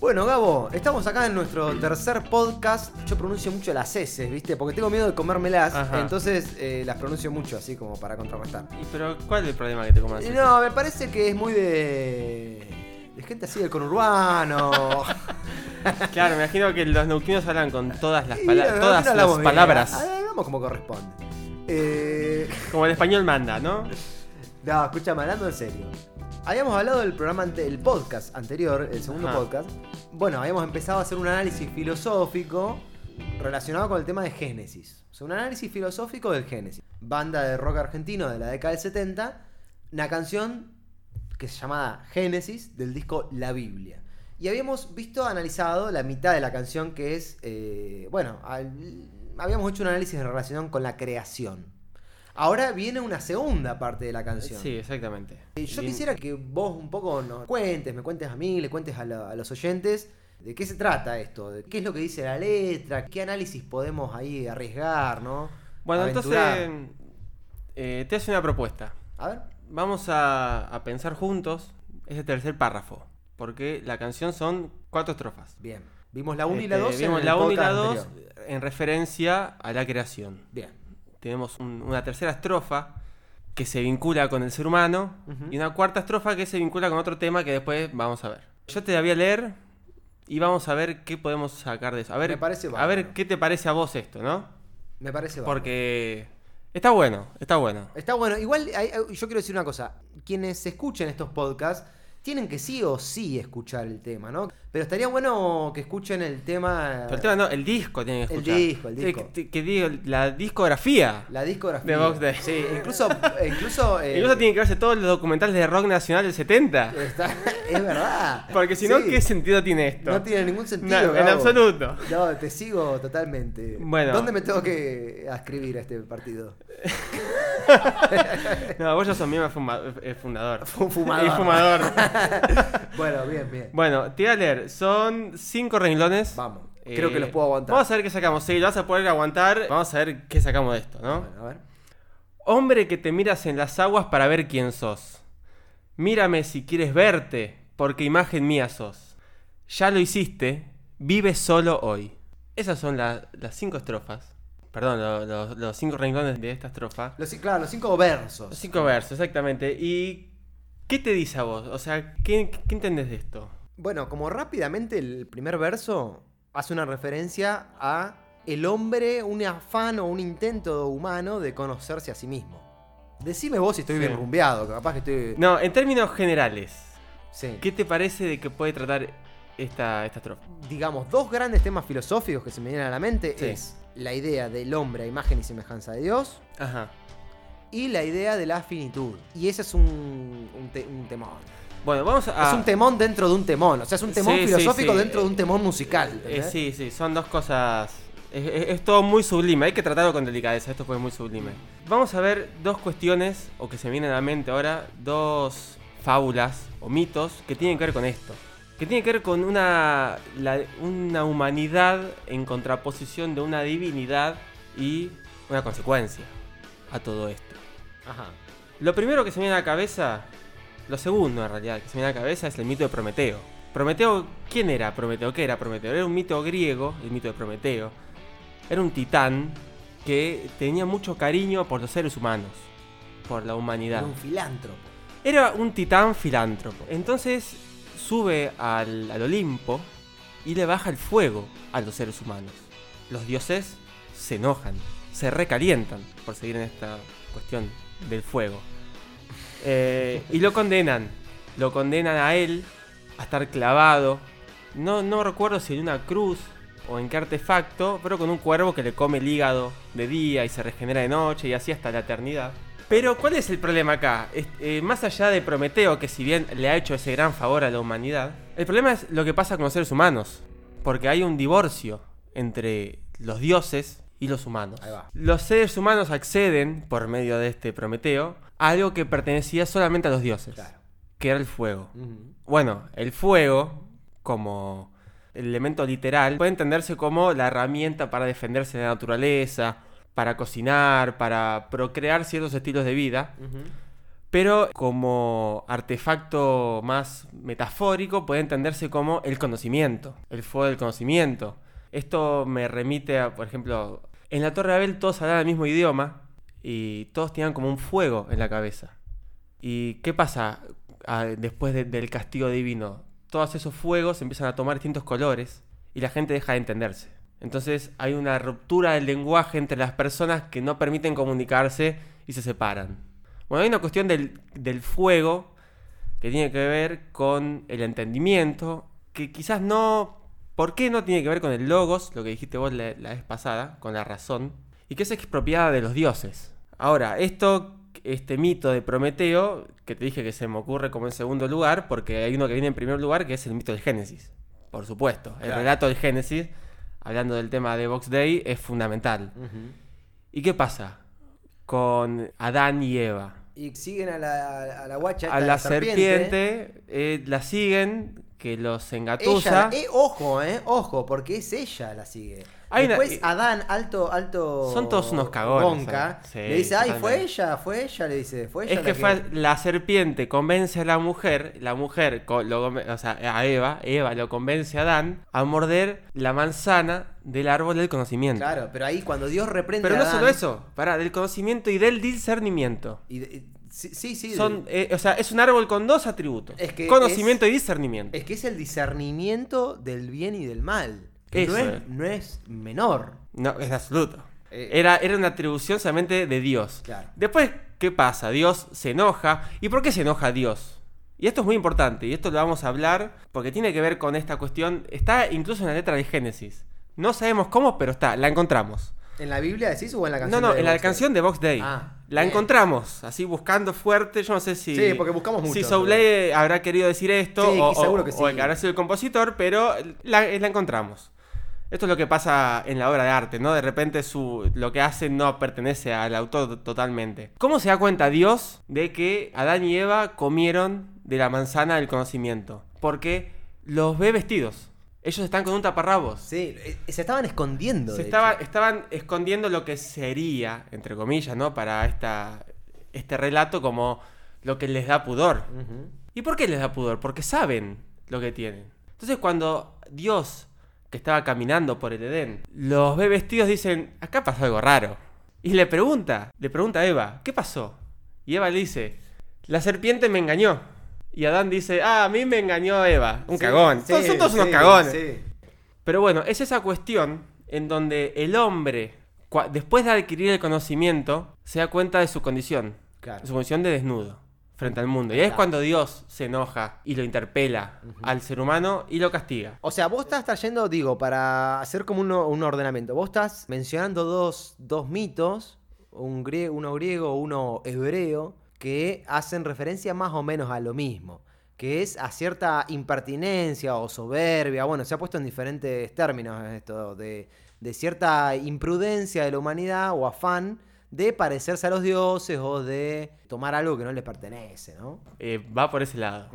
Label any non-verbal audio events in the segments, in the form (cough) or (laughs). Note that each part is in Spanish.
Bueno, Gabo, estamos acá en nuestro tercer podcast. Yo pronuncio mucho las S, ¿viste? Porque tengo miedo de comérmelas. Ajá. Entonces eh, las pronuncio mucho así como para contrarrestar. ¿Y pero cuál es el problema que te comas? Y No, me parece que es muy de. de gente así del conurbano. (laughs) Claro, me imagino que los neuquinos hablan con todas las, Y, pala- no, todas no las hablamos bien. palabras. Ah, Hablamos como corresponde. Eh, Como el español manda, ¿no? (laughs) no, escúchame, hablando en serio. Habíamos hablado del programa, ante- el podcast anterior, el segundo Ajá. podcast. Bueno, habíamos empezado a hacer un análisis filosófico relacionado con el tema de Génesis. O sea, un análisis filosófico del Génesis. Banda de rock argentino de la década del 70. Una canción que se llamaba Génesis del disco La Biblia. Y habíamos visto, analizado la mitad de la canción que es, eh, bueno, al- habíamos hecho un análisis en relación con la creación. Ahora viene una segunda parte de la canción. Sí, exactamente. Eh, Yo quisiera que vos un poco nos cuentes, me cuentes a mí, le cuentes a, la- a los oyentes de qué se trata esto, de qué es lo que dice la letra, qué análisis podemos ahí arriesgar, ¿no? Bueno, Aventurar. entonces eh, te hace una propuesta. A ver. Vamos a, a pensar juntos ese tercer párrafo. Porque la canción son cuatro estrofas. Bien. Vimos la 1 y la Este, 2. Vimos la 1 y la 2 en referencia a la creación. Bien. Tenemos un- una tercera estrofa que se vincula con el ser humano y una cuarta estrofa que se vincula con otro tema que después vamos a ver. Yo te la voy a leer y vamos a ver qué podemos sacar de eso. A ver, Me parece a ver qué te parece a vos esto, ¿no? Me parece bárbaro. Porque está bueno, está bueno. Está bueno. Igual yo quiero decir una cosa. Quienes escuchen estos podcasts tienen que sí o sí escuchar el tema, ¿no? Pero estaría bueno que escuchen el tema... Pero el tema no, el disco tiene que El escuchar. disco, el disco. Que, que diga la discografía. La discografía. De Box Day. Sí, incluso... (laughs) incluso, eh, Incluso tiene que verse todos los documentales de rock nacional del 70. está- es verdad. Porque si no, Sí. ¿qué sentido tiene esto? No tiene ningún sentido. No, en absoluto. No, te sigo totalmente. Bueno. ¿Dónde me tengo que escribir a este partido? (laughs) No, vos ya sos miembro fuma- fundador. Fu- fumador. Y fumador. (laughs) (laughs) Bueno, bien, bien. bueno, te voy a leer. Son cinco renglones. Vamos. Creo Eh, que los puedo aguantar. Vamos a ver qué sacamos. Sí, lo vas a poder aguantar. Vamos a ver qué sacamos de esto, ¿no? Bueno, a ver. Hombre que te miras en las aguas para ver quién sos. Mírame si quieres verte, porque imagen mía sos. Ya lo hiciste, vive solo hoy. Esas son la- las cinco estrofas. Perdón, lo- lo- los cinco renglones de esta estrofa. Los, claro, los cinco versos. Los cinco versos, exactamente. ¿Y qué te dice a vos? O sea, ¿qué, qué entendés de esto? Bueno, como rápidamente el primer verso hace una referencia a el hombre, un afán o un intento humano de conocerse a sí mismo. Decime vos si estoy Sí. bien rumbeado, que capaz que estoy... No, en términos generales, Sí. ¿qué te parece de que puede tratar esta, esta estrofa? digamos, dos grandes temas filosóficos que se me vienen a la mente Sí. es la idea del hombre a imagen y semejanza de Dios Ajá. Y la idea de la finitud. Y ese es un, un, te- un temón. Bueno, vamos a... Es un temón dentro de un temón. O sea, es un temón Sí, filosófico sí. dentro de un temón musical. Eh, sí, sí, son dos cosas. Es, es- es todo muy sublime, hay que tratarlo con delicadeza, esto fue muy sublime. Vamos a ver dos cuestiones, o que se me vienen a la mente ahora, dos fábulas o mitos que tienen que ver con esto. Que tienen que ver con una, la- una humanidad en contraposición de una divinidad y una consecuencia a todo esto. Ajá. Lo primero que se me viene a la cabeza, lo segundo en realidad que se me viene a la cabeza es el mito de Prometeo. Prometeo, ¿quién era Prometeo? ¿Qué era Prometeo? Era un mito griego, el mito de Prometeo. Era un titán que tenía mucho cariño por los seres humanos, por la humanidad. Era un filántropo. Era un titán filántropo. Entonces sube al, al Olimpo y le baja el fuego a los seres humanos. Los dioses se enojan, se recalientan por seguir en esta cuestión del fuego. Eh, y lo condenan. Lo condenan a él a estar clavado. No, no recuerdo si en una cruz o en qué artefacto, pero con un cuervo que le come el hígado de día y se regenera de noche y así hasta la eternidad. Pero ¿cuál es el problema acá? Eh, más allá de Prometeo, que si bien le ha hecho ese gran favor a la humanidad, el problema es lo que pasa con los seres humanos. Porque hay un divorcio entre los dioses y los humanos. Ahí va. Los seres humanos acceden, por medio de este Prometeo, a algo que pertenecía solamente a los dioses, Claro. que era el fuego. Bueno, el fuego, como elemento literal, puede entenderse como la herramienta para defenderse de la naturaleza, para cocinar, para procrear ciertos estilos de vida. Pero como artefacto más metafórico puede entenderse como el conocimiento, el fuego del conocimiento. Esto me remite a, por ejemplo, en la Torre de Babel todos hablaban el mismo idioma y todos tenían como un fuego en la cabeza. ¿Y qué pasa ah, después de- del castigo divino? Todos esos fuegos empiezan a tomar distintos colores y la gente deja de entenderse. Entonces hay una ruptura del lenguaje entre las personas que no permiten comunicarse y se separan. Bueno, hay una cuestión del, del fuego que tiene que ver con el entendimiento, que quizás no... ¿Por qué no tiene que ver con el logos, lo que dijiste vos la, la vez pasada, con la razón? Y que es expropiada de los dioses. Ahora, esto, este mito de Prometeo, que te dije que se me ocurre como en segundo lugar, porque hay uno que viene en primer lugar, que es el mito del Génesis. Por supuesto, el Claro. relato del Génesis, hablando del tema de Box Day, es fundamental. ¿Y qué pasa con Adán y Eva? Y siguen a la, a la guacha. A la serpiente, eh, la siguen, que los Ella, engatusa. eh, ojo, eh, ojo, porque es ella la sigue. Hay Después Adán, alto, alto. Son todos unos cagones, eh. Sí, le dice, ay, fue ella, fue ella, le dice, fue ella. Es la que fue la serpiente convence a la mujer, la mujer, lo o sea, a Eva, Eva lo convence a Adán a morder la manzana del árbol del conocimiento. Claro, pero ahí cuando Dios reprende Pero a no Adán, solo eso, para del conocimiento y del discernimiento. y de- y- sí, sí, sí, Son, eh, o sea, es un árbol con dos atributos: Es que conocimiento es- y discernimiento. es que es el discernimiento del bien y del mal. que Eso no, es, no es menor. No, es absoluto. Eh, Era, era una atribución solamente de Dios. Claro. Después, ¿qué pasa? Dios se enoja. ¿Y por qué se enoja Dios? Y esto es muy importante, y esto lo vamos a hablar porque tiene que ver con esta cuestión. Está incluso en la letra de Génesis. No sabemos cómo, pero está, la encontramos. ¿En la Biblia decís o en la No, canción? no, de en la Day? canción de Box Day. Ah, la bien. encontramos, así buscando fuerte. Yo no sé si. Sí, porque buscamos mucho, Si Souley habrá querido decir esto, Sí, o, seguro o- que o sí. el que habrá sido el compositor, pero la, la encontramos. Esto es lo que pasa en la obra de arte, ¿no? De repente su, lo que hace no pertenece al autor to- totalmente. ¿Cómo se da cuenta Dios de que Adán y Eva comieron de la manzana del conocimiento? Porque los ve vestidos. Ellos están con un taparrabos. Sí, eh, se estaban escondiendo. Se de estaba- hecho. estaban escondiendo lo que sería, entre comillas, ¿no? Para esta, este relato como lo que les da pudor. ¿Y por qué les da pudor? Porque saben lo que tienen. Entonces cuando Dios, que estaba caminando por el Edén, los ve vestidos, dicen, acá pasó algo raro. Y le pregunta, le pregunta a Eva, ¿qué pasó? Y Eva le dice, la serpiente me engañó. Y Adán dice, ah, a mí me engañó Eva. Un Sí, cagón. sí, son todos unos cagones. Pero bueno, es esa cuestión en donde el hombre, después de adquirir el conocimiento, se da cuenta de su condición, Claro. su condición de desnudo frente al mundo. Y ahí es cuando Dios se enoja y lo interpela al ser humano y lo castiga. O sea, vos estás trayendo, digo, para hacer como un, un ordenamiento. Vos estás mencionando dos, dos mitos, un griego, uno griego, uno hebreo, que hacen referencia más o menos a lo mismo. Que es a cierta impertinencia o soberbia. Bueno, se ha puesto en diferentes términos esto, de, de cierta imprudencia de la humanidad o afán de parecerse a los dioses o de tomar algo que no les pertenece, ¿no? Eh, va por ese lado.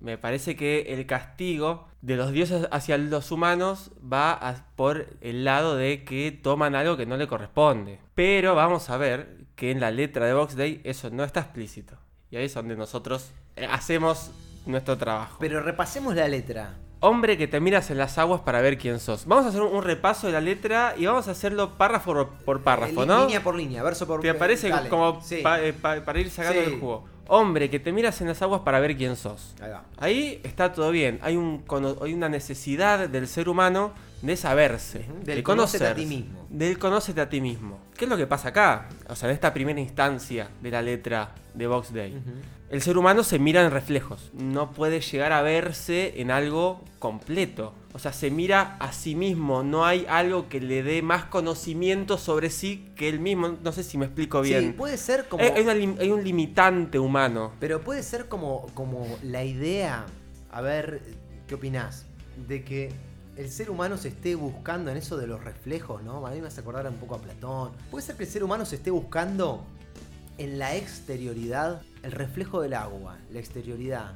Me parece que el castigo de los dioses hacia los humanos va a- por el lado de que toman algo que no le corresponde. Pero vamos a ver que en la letra de Box Day eso no está explícito. Y ahí es donde nosotros eh, hacemos nuestro trabajo. Pero repasemos la letra. Hombre que te miras en las aguas para ver quién sos. Vamos a hacer un, repaso de la letra y vamos a hacerlo párrafo por, párrafo, ¿no? Línea por línea, verso por ¿Te parece dale, como sí. pa- eh, pa- para ir sacando Sí. el jugo? Hombre que te miras en las aguas para ver quién sos. Ahí va. Ahí está todo bien. Hay, un, hay una necesidad del ser humano de saberse, de del conocerse, a ti mismo. Del conócete a ti mismo. ¿Qué es lo que pasa acá? O sea, en esta primera instancia de la letra de Box Day. El ser humano se mira en reflejos. No puede llegar a verse en algo completo. O sea, se mira a sí mismo. No hay algo que le dé más conocimiento sobre sí que él mismo. No sé si me explico Sí, bien. puede ser como. Hay, hay una lim- hay un limitante humano. Pero puede ser como, como la idea. A ver, ¿qué opinás? De que el ser humano se esté buscando en eso de los reflejos, ¿no? A mí me hace acordar un poco a Platón. ¿Puede ser que el ser humano se esté buscando en la exterioridad el reflejo del agua, la exterioridad?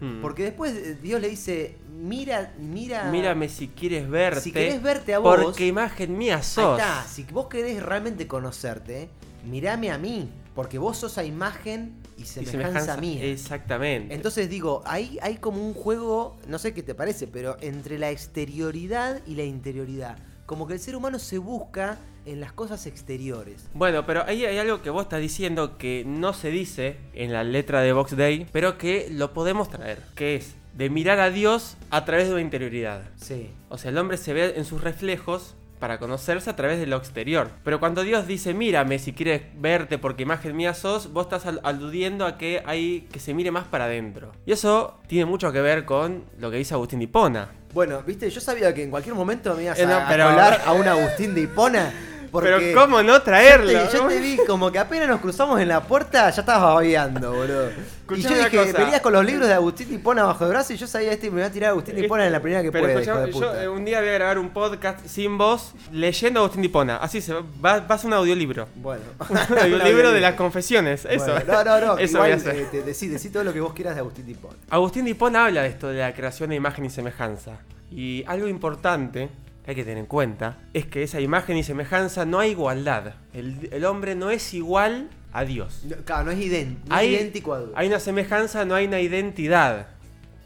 Hmm. Porque después eh, Dios le dice, mira, mira... Mírame si quieres verte. Si querés verte a vos... Porque imagen mía Ahí sos. está, si vos querés realmente conocerte, mirame a mí, porque vos sos a imagen y Y semejanza, mía. Exactamente. Entonces digo, hay, hay como un juego, no sé qué te parece, pero entre la exterioridad y la interioridad. Como que el ser humano se busca en las cosas exteriores. Bueno, pero ahí hay algo que vos estás diciendo que no se dice en la letra de Box Day, pero que lo podemos traer, que es de mirar a Dios a través de una interioridad. Sí. O sea, el hombre se ve en sus reflejos para conocerse a través de lo exterior. Pero cuando Dios dice, mírame si quieres verte porque imagen mía sos, vos estás al- aludiendo a que hay que se mire más para adentro. Y eso tiene mucho que ver con lo que dice Agustín de Hipona. Bueno, viste, yo sabía que en cualquier momento me ibas Eh, no, a, a pero- colar a un Agustín de Hipona. Porque Pero ¿cómo no traerlo? Yo te, yo te vi como que apenas nos cruzamos en la puerta, ya estabas babeando, boludo. y yo dije, cosa. venías con los libros de Agustín de Hipona bajo el brazo y yo sabía este me iba a tirar a Agustín de Hipona en la primera que Pero puede, escuchame, hijo de yo puta. eh, un día voy a grabar un podcast sin voz leyendo a Agustín de Hipona. Así se va, va, va a ser un audiolibro. Bueno. (laughs) Un audiolibro de las confesiones. Eso. Bueno, no, no, no. (laughs) Eso igual, voy a hacer. eh, te- decí, decí todo lo que vos quieras de Agustín de Hipona. Agustín de Hipona habla de esto de la creación de imagen y semejanza. Y algo importante que hay que tener en cuenta es que esa imagen y semejanza no hay igualdad. El, el hombre no es igual a Dios. No, claro, no es, no Hay- idéntico a Dios. Hay una semejanza, no hay una identidad.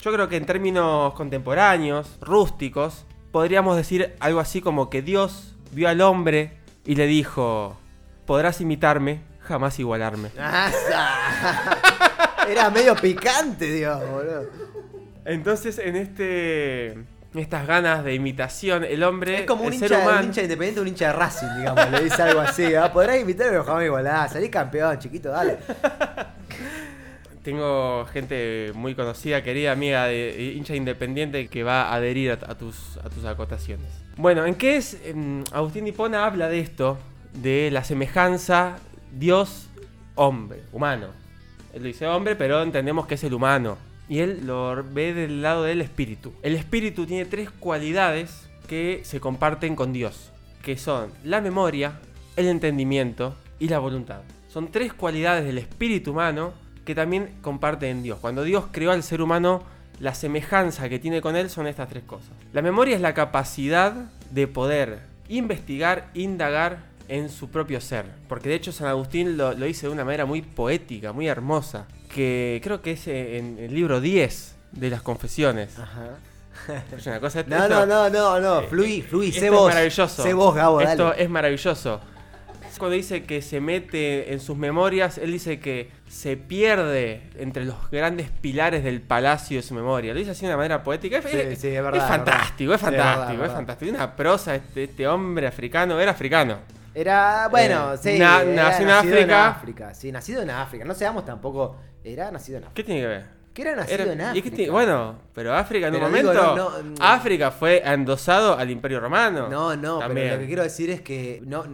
Yo creo que en términos contemporáneos, rústicos, podríamos decir algo así como que Dios vio al hombre y le dijo, podrás imitarme, jamás igualarme. (laughs) Era medio picante, Dios, boludo. Entonces, en este. Estas ganas de imitación, el hombre. Es como un el ser hincha, un humano. hincha independiente, un hincha de Racing, digamos. Le dice algo así. ¿ah? Podrás invitarme, pero jamás igualá. Salí campeón, chiquito, dale. Tengo gente muy conocida, querida amiga de hincha independiente que va a adherir a, a tus, a tus acotaciones. Bueno, ¿en qué es? Agustín Dipona habla de esto, de la semejanza Dios-hombre, humano. Él lo dice hombre, pero entendemos que es el humano. Y él lo ve del lado del espíritu. El espíritu tiene tres cualidades que se comparten con Dios, que son la memoria, el entendimiento y la voluntad. Son tres cualidades del espíritu humano que también comparten en Dios. Cuando Dios creó al ser humano, la semejanza que tiene con él son estas tres cosas. La memoria es la capacidad de poder investigar, indagar en su propio ser. Porque de hecho San Agustín lo, lo dice de una manera muy poética, muy hermosa. Que creo que es en el libro 10 de las confesiones. Ajá. (laughs) Es una cosa, No, esto- no, no, no, no. eh, Fluí, fluí, esto sé es vos. maravilloso. Sé vos, Gabo, dale. Esto es maravilloso. Cuando dice que se mete en sus memorias, él dice que se pierde entre los grandes pilares del palacio de su memoria. Lo dice así de una manera poética. Es, Sí, es- sí, es verdad, es es fantástico, es verdad. Es verdad, fantástico, es es verdad. fantástico. Tiene una prosa este, este hombre africano, era africano. Era, bueno, Eh, sí. na- era nació en nacido África. África. Sí, nacido en África. No seamos tampoco. Era nacido en África. ¿Qué tiene que ver? Que era nacido Era- en África. tiene- bueno, pero África en un digo, momento. no, no, mm. África fue endosado al Imperio Romano. No, no, También. pero lo que quiero decir es que no,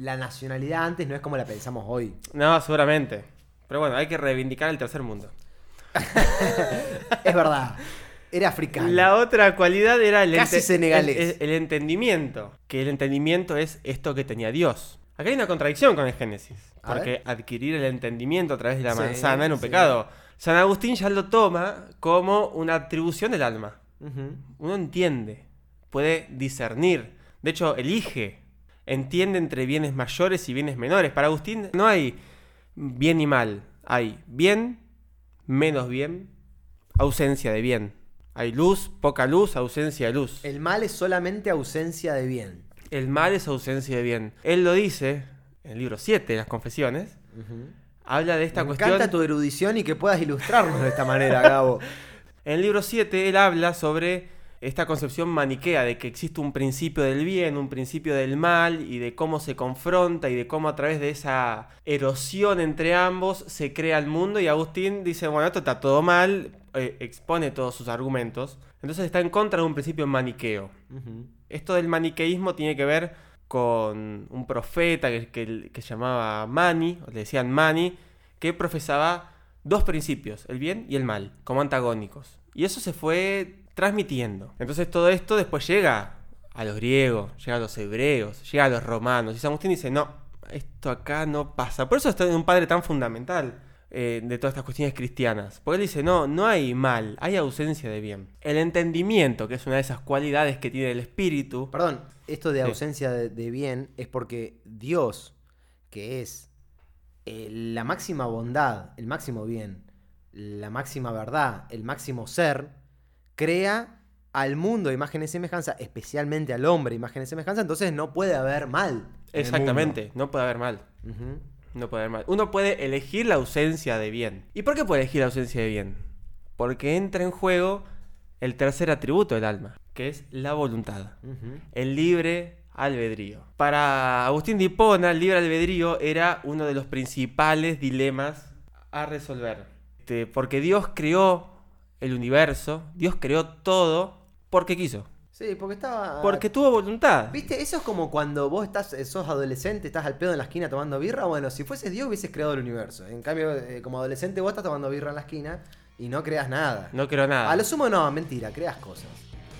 la nacionalidad antes no es como la pensamos hoy. No, seguramente. Pero bueno, hay que reivindicar el tercer mundo. (laughs) Es verdad. Era africano. La otra cualidad era el, Casi senegalés. el- el- el entendimiento. Que el entendimiento es esto que tenía Dios. Acá hay una contradicción con el Génesis. A Porque ver. adquirir el entendimiento a través de la Sí, manzana era un sí. pecado. San Agustín ya lo toma como una atribución del alma. Uno entiende, puede discernir. De hecho, elige. Entiende entre bienes mayores y bienes menores. Para Agustín no hay bien y mal. Hay bien, menos bien, ausencia de bien. Hay luz, poca luz, ausencia de luz. El mal es solamente ausencia de bien. El mal es ausencia de bien. Él lo dice en el libro 7 de las confesiones. Habla de esta Me cuestión. encanta tu erudición y que puedas ilustrarnos de esta manera, (laughs) Gabo. En el libro 7 él habla sobre esta concepción maniquea de que existe un principio del bien, un principio del mal y de cómo se confronta y de cómo a través de esa erosión entre ambos se crea el mundo y Agustín dice, bueno, esto está todo mal, eh, expone todos sus argumentos, entonces está en contra de un principio maniqueo. Esto del maniqueísmo tiene que ver con un profeta que, que- que llamaba Mani, o le decían Mani, que profesaba dos principios, el bien y el mal, como antagónicos. Y eso se fue transmitiendo. Entonces todo esto después llega a los griegos, llega a los hebreos, llega a los romanos. Y San Agustín dice, no, esto acá no pasa. Por eso está un padre tan fundamental eh, de todas estas cuestiones cristianas. Porque él dice, no, no hay mal, hay ausencia de bien. El entendimiento, que es una de esas cualidades que tiene el espíritu. Perdón, esto de Sí. ausencia de, de bien es porque Dios, que es eh, la máxima bondad, el máximo bien, la máxima verdad, el máximo ser, crea al mundo imagen y semejanza, especialmente al hombre imagen y semejanza, entonces no puede haber mal. Exactamente, no puede haber mal. No puede haber mal. Uno puede elegir la ausencia de bien. ¿Y por qué puede elegir la ausencia de bien? Porque entra en juego el tercer atributo del alma, que es la voluntad. El libre albedrío. Para Agustín de Hipona, el libre albedrío era uno de los principales dilemas a resolver. Este, porque Dios creó el universo, Dios creó todo porque quiso. Sí, porque estaba... Porque tuvo voluntad. ¿Viste? Eso es como cuando vos estás, eh, sos adolescente, estás al pedo en la esquina tomando birra. Bueno, si fueses Dios hubieses creado el universo. En cambio, eh, como adolescente vos estás tomando birra en la esquina y no creas nada. No creo nada. A lo sumo no, mentira, creas cosas.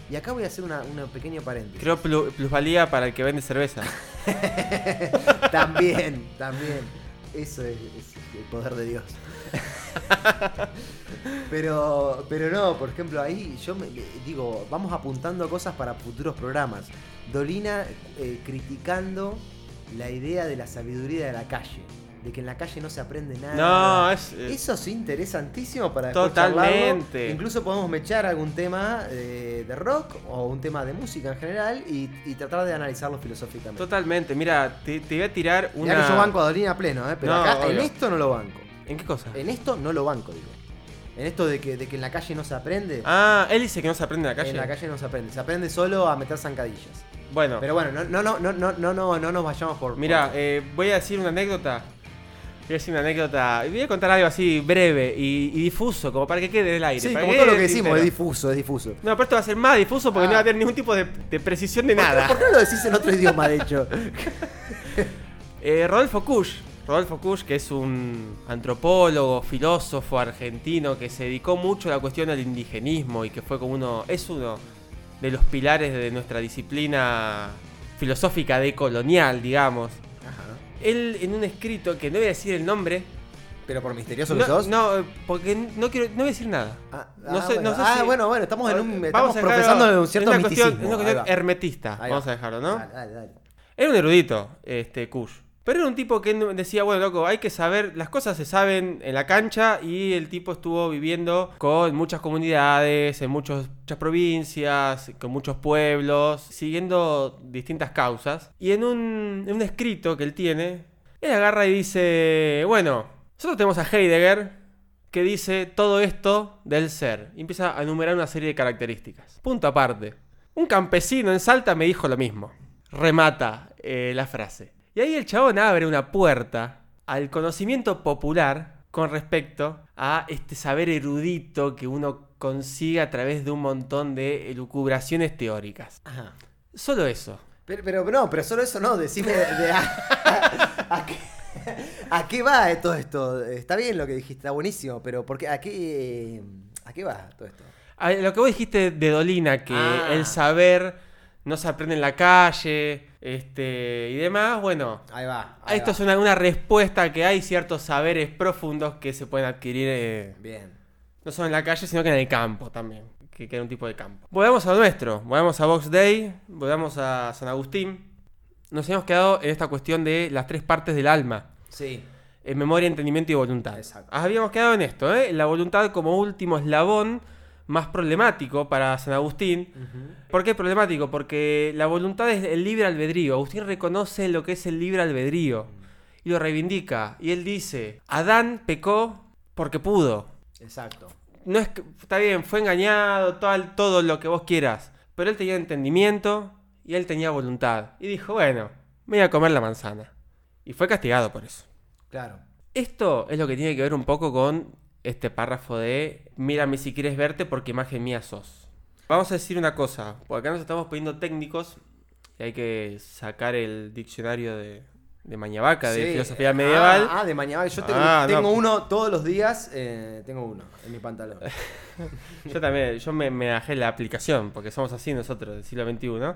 Y acá voy a hacer una, una pequeña paréntesis. Creo plu- plusvalía para el que vende cerveza. (laughs) también, también. Eso es, es el poder de Dios. (laughs) pero, pero no, por ejemplo, ahí yo me, digo, vamos apuntando cosas para futuros programas. Dolina eh, criticando la idea de la sabiduría de la calle. De que en la calle no se aprende nada. No, es- Eso es interesantísimo para Totalmente. charlarlo. Incluso podemos mechar algún tema eh, de rock o un tema de música en general y, y tratar de analizarlo filosóficamente. Totalmente. Mira, te, te voy a tirar una. Mirá que yo banco a Dolina pleno, ¿eh? pero No, acá en esto no lo banco. ¿En qué cosa? En esto no lo banco, digo. En esto de que, de que en la calle no se aprende. Ah, él dice que no se aprende en la calle. En la calle no se aprende. Se aprende solo a meter zancadillas. Bueno, Pero bueno, no, no, no, no, no, no, no, no nos vayamos por. mira, por- eh, voy a decir una anécdota. Voy a decir una anécdota. Voy a contar algo así breve y, y difuso, como para que quede en el aire. sí, para como todo lo que decimos, es difuso, es difuso. No, pero esto va a ser más difuso porque Ah. no va a tener ningún tipo de, de precisión de ¿Por qué- nada. ¿Por qué no lo decís en otro idioma, de hecho? (laughs) Eh, Rodolfo Kusch, Rodolfo Kusch, que es un antropólogo, filósofo argentino que se dedicó mucho a la cuestión del indigenismo y que fue como uno, es uno de los pilares de nuestra disciplina filosófica decolonial, digamos. Ajá. Él en un escrito que no voy a decir el nombre, Pero por misterioso que no, sos. no, porque no quiero, no voy a decir nada. Ah, no ah, sé- bueno. no sé Ah, si- bueno, bueno, estamos en un. Vamos Estamos profesando en un cierto es una cuestión, misticismo. es una cuestión hermetista, vamos va. a dejarlo, ¿no? Dale, dale, dale. Era un erudito, este Kush. Pero era un tipo que decía, bueno, loco, hay que saber, las cosas se saben en la cancha y el tipo estuvo viviendo con muchas comunidades, en muchas provincias, con muchos pueblos, siguiendo distintas causas. Y en un, en un escrito que él tiene, él agarra y dice, bueno, nosotros tenemos a Heidegger que dice todo esto del ser. Y empieza a enumerar una serie de características. Punto aparte. Un campesino en Salta me dijo lo mismo. Remata eh, la frase. Y ahí el chabón abre una puerta al conocimiento popular con respecto a este saber erudito que uno consigue a través de un montón de elucubraciones teóricas. Ajá. Solo eso. Pero, pero no, pero solo eso no, decime de, de a, a qué, a qué va todo esto. Está bien lo que dijiste, está buenísimo, pero ¿por qué, a, qué, ¿a qué va todo esto? Lo que vos dijiste de Dolina, que Ah. el saber no se aprende en la calle este, y demás, bueno, Ahí va. ahí esto va. es una, una respuesta que hay ciertos saberes profundos que se pueden adquirir eh, Bien. no solo en la calle, sino que en el campo también, que, que era un tipo de campo. Volvamos a nuestro, volvamos a Box Day, volvamos a San Agustín. Nos hemos quedado en esta cuestión de las tres partes del alma. Sí. En memoria, entendimiento y voluntad. Exacto. Habíamos quedado en esto, ¿eh? La voluntad como último eslabón más problemático para San Agustín. ¿Por qué problemático? Porque la voluntad es el libre albedrío. Agustín reconoce lo que es el libre albedrío y lo reivindica. Y él dice, Adán pecó porque pudo. Exacto. No es que, está bien, fue engañado, todo, todo lo que vos quieras. Pero él tenía entendimiento y él tenía voluntad. Y dijo, bueno, me voy a comer la manzana. Y fue castigado por eso. Claro. Esto es lo que tiene que ver un poco con este párrafo de mírame si quieres verte porque imagen mía sos. Vamos a decir una cosa, porque acá nos estamos poniendo técnicos y hay que sacar el diccionario de, de Mañavaca, de filosofía medieval. Ah, ah, de Mañavaca. Yo tengo, Ah, no. tengo uno todos los días. eh, tengo uno en mi pantalón. (laughs) Yo también, yo me, me bajé la aplicación, porque somos así nosotros del siglo XXI.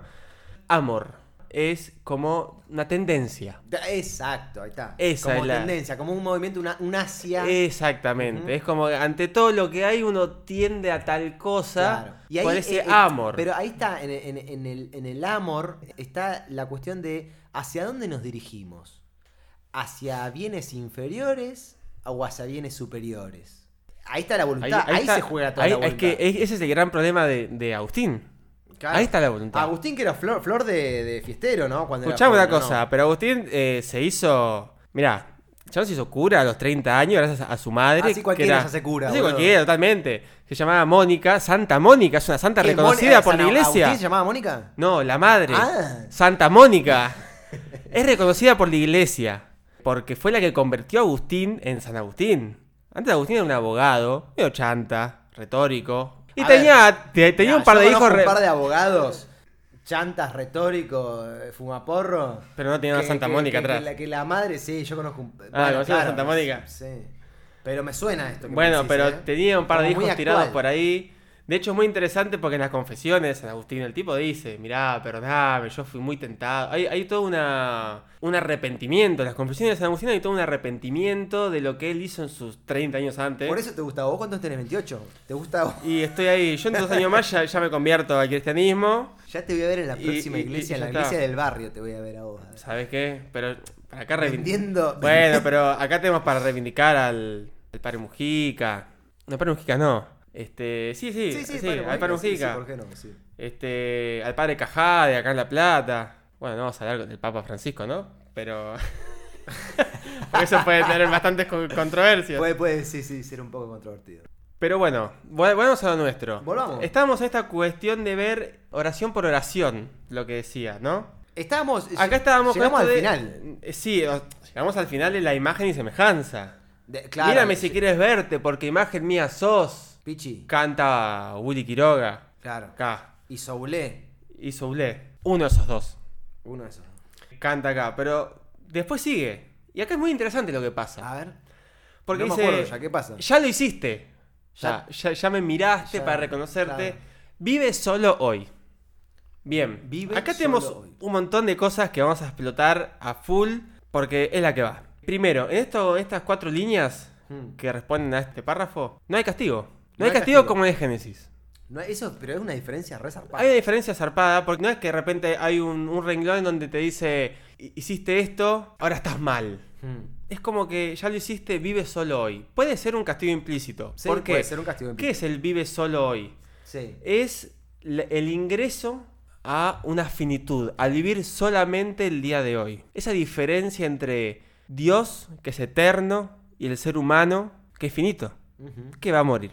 Amor es como una tendencia. Exacto, ahí está. Esa como es la- tendencia, como un movimiento, una, un Asia. Exactamente. Es como ante todo lo que hay uno tiende a tal cosa Claro. Y ahí, por ese eh, eh, amor. Pero ahí está, en, en- en el, en el amor, está la cuestión de hacia dónde nos dirigimos. ¿Hacia bienes inferiores o hacia bienes superiores? Ahí está la voluntad, ahí, está- se juega toda la voluntad. Es que es- ese es el gran problema de, de Agustín. Claro. ahí está la voluntad. Agustín que era flor, flor de, de fiestero, ¿no? Cuando Escuchame una cosa, pero Agustín eh, se hizo. Mirá, ya se hizo cura a los 30 años gracias a su madre. Así que cualquiera era- se hace cura, Así cualquiera, totalmente. Se llamaba Mónica, Santa Mónica, es una santa ¿Qué, reconocida por la iglesia. ¿Agustín se llamaba Mónica? No, la madre. Ah. Santa Mónica. es reconocida por la iglesia. Porque fue la que convirtió a Agustín en San Agustín. Antes Agustín era un abogado, medio chanta, retórico. Y A tenía, te- tenía un par de hijos. re- Un par de abogados, chantas, retórico, eh, fumaporro. Pero no tenía una que- Santa que- Mónica que- atrás. Que la, que la madre, sí, yo conozco un. Ah, ¿conocés a Santa Mónica? Sí. Pero me suena esto. que me Bueno, decís, pero ¿eh? tenía un par de Como muy hijos tirados por ahí. De hecho, es muy interesante porque en las confesiones San Agustín el tipo dice, mirá, perdoname, yo fui muy tentado. Hay, hay todo una, un arrepentimiento. En las confesiones de San Agustín hay todo un arrepentimiento de lo que él hizo en sus 30 años antes. Por eso te gusta. ¿Vos cuántos tenés? ¿28? ¿Te gusta? Y estoy ahí, yo en dos años más ya, ya me convierto al cristianismo. Ya te voy a ver en la Y- próxima y- y iglesia, en la está. iglesia del barrio te voy a ver a vos. ¿Sabes qué? Pero para acá reivin- Vendiendo- Bueno, pero acá tenemos para reivindicar al, al padre Mujica. No, padre Mujica no. Este, sí, sí, sí, al sí, sí, Mujica. ¿por qué no? Sí. Este, al padre Cajá de acá en La Plata. Bueno, no vamos a hablar del Papa Francisco, ¿no? Pero. (laughs) Por eso puede tener bastantes con- controversias. Puede, puede, sí, sí, ser un poco controvertido. Pero bueno, vol- volvamos a lo nuestro. Volvamos. Estamos en esta cuestión de ver oración por oración, lo que decía, ¿no? Estábamos. Acá estábamos Llegamos al de- final. Eh, Sí, llegamos al final de la imagen y semejanza. De- claro, Mírame si sí. quieres verte, porque imagen mía sos. Pichi. Canta Willy Quiroga. Claro. Acá. Y Soulé. Y Soulé. Uno de esos dos. Uno de esos. Canta acá. Pero después sigue. Y acá es muy interesante lo que pasa. A ver. Porque no me dice. acuerdo ya, ¿qué pasa? Ya lo hiciste. Ya, ya, ya me miraste Ya, para reconocerte. claro. Vive solo hoy. Bien. Vive Acá tenemos hoy. un montón de cosas que vamos a explotar a full porque es la que va. Primero, en esto, estas cuatro líneas Hmm. que responden a este párrafo, no hay castigo. No, hay castigo, como en Génesis. No, eso, pero es una diferencia re zarpada. Hay una diferencia zarpada porque no es que de repente hay un, un renglón donde te dice, "Hi- hiciste esto, ahora estás mal. Hmm. Es como que ya lo hiciste, vive solo hoy. Puede ser un castigo implícito. Sí, ¿Por qué? puede ser un castigo ¿Qué es el vive solo hoy? Sí. Es el ingreso a una finitud, al vivir solamente el día de hoy. Esa diferencia entre Dios, que es eterno, y el ser humano, que es finito, que va a morir.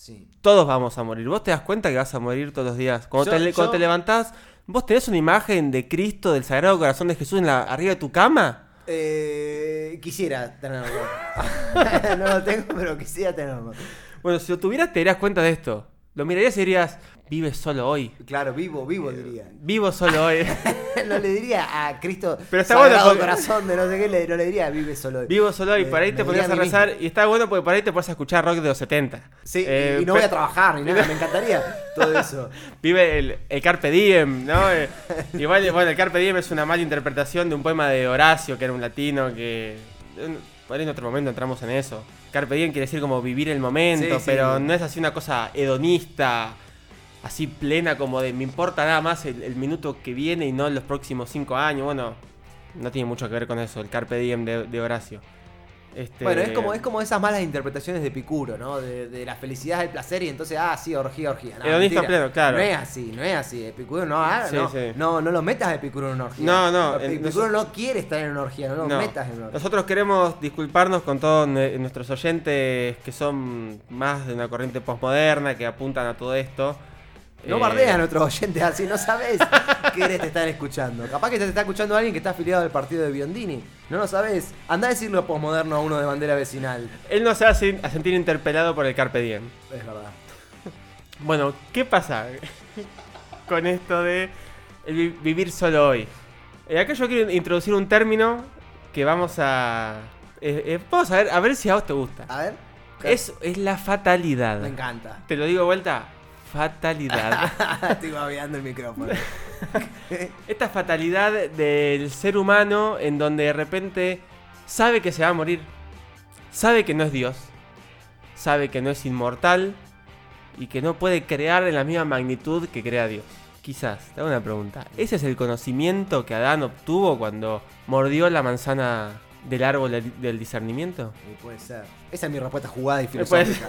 Sí. Todos vamos a morir. ¿Vos te das cuenta que vas a morir todos los días? Cuando, Yo- te, cuando yo- te levantás, ¿vos tenés una imagen de Cristo, del Sagrado Corazón de Jesús en la, arriba de tu cama? Eh, quisiera tenerlo. (laughs) (laughs) no lo tengo, pero quisiera tenerlo. Bueno, si lo tuvieras, te darías cuenta de esto. Lo mirarías y dirías, vive solo hoy. Claro, vivo, vivo diría. Vivo solo hoy. (laughs) no le diría a Cristo Pero está bueno porque- Corazón de no sé qué, le- no le diría vive solo. hoy". Vivo solo hoy. Eh, Por ahí te ponías a rezar. mismo. Y está bueno porque por ahí te pones a escuchar rock de los 70. Sí, Eh, y no voy pe- a trabajar ni nada, me (laughs) encantaría todo eso. Vive el, el Carpe Diem, ¿no? Eh, Igual, bueno, el Carpe Diem es una mala interpretación de un poema de Horacio, que era un latino que... eh, Por ahí en otro momento entramos en eso. Carpe Diem quiere decir como vivir el momento, Sí, sí. pero no es así una cosa hedonista, así plena como de me importa nada más el, el minuto que viene y no los próximos cinco años. Bueno, no tiene mucho que ver con eso, el Carpe Diem de, de Horacio. Este, Bueno, es como, es como esas malas interpretaciones de Epicuro, ¿no? De, de la felicidad del placer y entonces, ah, sí, orgía, orgía. No, Hedonista pleno, claro. No es así, no es así. Epicuro no, ah, Sí, no, sí. no, no lo metas a Epicuro en una orgía. No, no, Epicuro no quiere estar en una orgía, no lo No. metas en una orgía. Nosotros queremos disculparnos con todos nue- nuestros oyentes que son más de una corriente postmoderna, que apuntan a todo esto. No Eh, bardeas a nuestros oyentes así, no sabes (laughs) qué te están escuchando. Capaz que te está escuchando alguien que está afiliado al partido de Biondini. No lo sabes. Anda a decirlo posmoderno a uno de bandera vecinal. Él no se hace a sentir interpelado por el Carpe Diem. Es verdad. (laughs) Bueno, ¿qué pasa (laughs) con esto de el vi- vivir solo hoy? Eh, acá yo quiero introducir un término que vamos a. eh, eh, vamos a ver, a ver si a vos te gusta. A ver. Es, es la fatalidad. Me encanta. Te lo digo de vuelta. Fatalidad. (laughs) Estoy babeando el micrófono. (laughs) Esta fatalidad del ser humano en donde de repente sabe que se va a morir, sabe que no es Dios, sabe que no es inmortal y que no puede crear en la misma magnitud que crea Dios. Quizás, te hago una pregunta. ¿Ese es el conocimiento que Adán obtuvo cuando mordió la manzana del árbol del, del discernimiento? Y puede ser. Esa es mi respuesta jugada y Puede filosófica.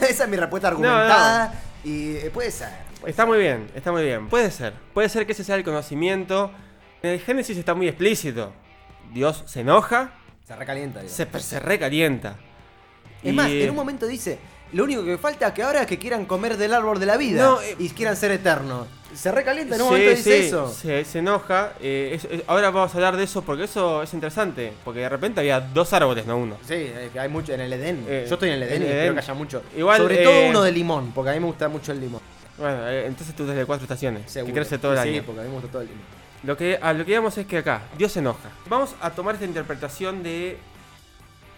(laughs) Esa es mi respuesta argumentada. Y eh, puede ser. puede Está ser. muy bien, está muy bien. Puede ser. Puede ser que ese sea el conocimiento. En el Génesis está muy explícito. Dios se enoja, Se recalienta. digo. se, se recalienta. Es Y- más, en un momento dice, lo único que falta que ahora es que quieran comer del árbol de la vida No, eh, y quieran ser eternos. Se recalienta, en un Sí, momento dice sí, eso. Se, se enoja. eh, es- es- ahora vamos a hablar de eso porque eso es interesante. Porque de repente había dos árboles, no uno. Sí, hay mucho en el Edén. Eh, Yo estoy en el Edén y el Edén. que haya mucho. Igual, Sobre todo uno de limón, porque a mí me gusta mucho el limón. Bueno, entonces tú desde cuatro estaciones. Seguro. Que crece todo el sí, año. porque a mí me gusta todo el limón. Lo que, a lo que íbamos es que acá, Dios se enoja. Vamos a tomar esta interpretación de.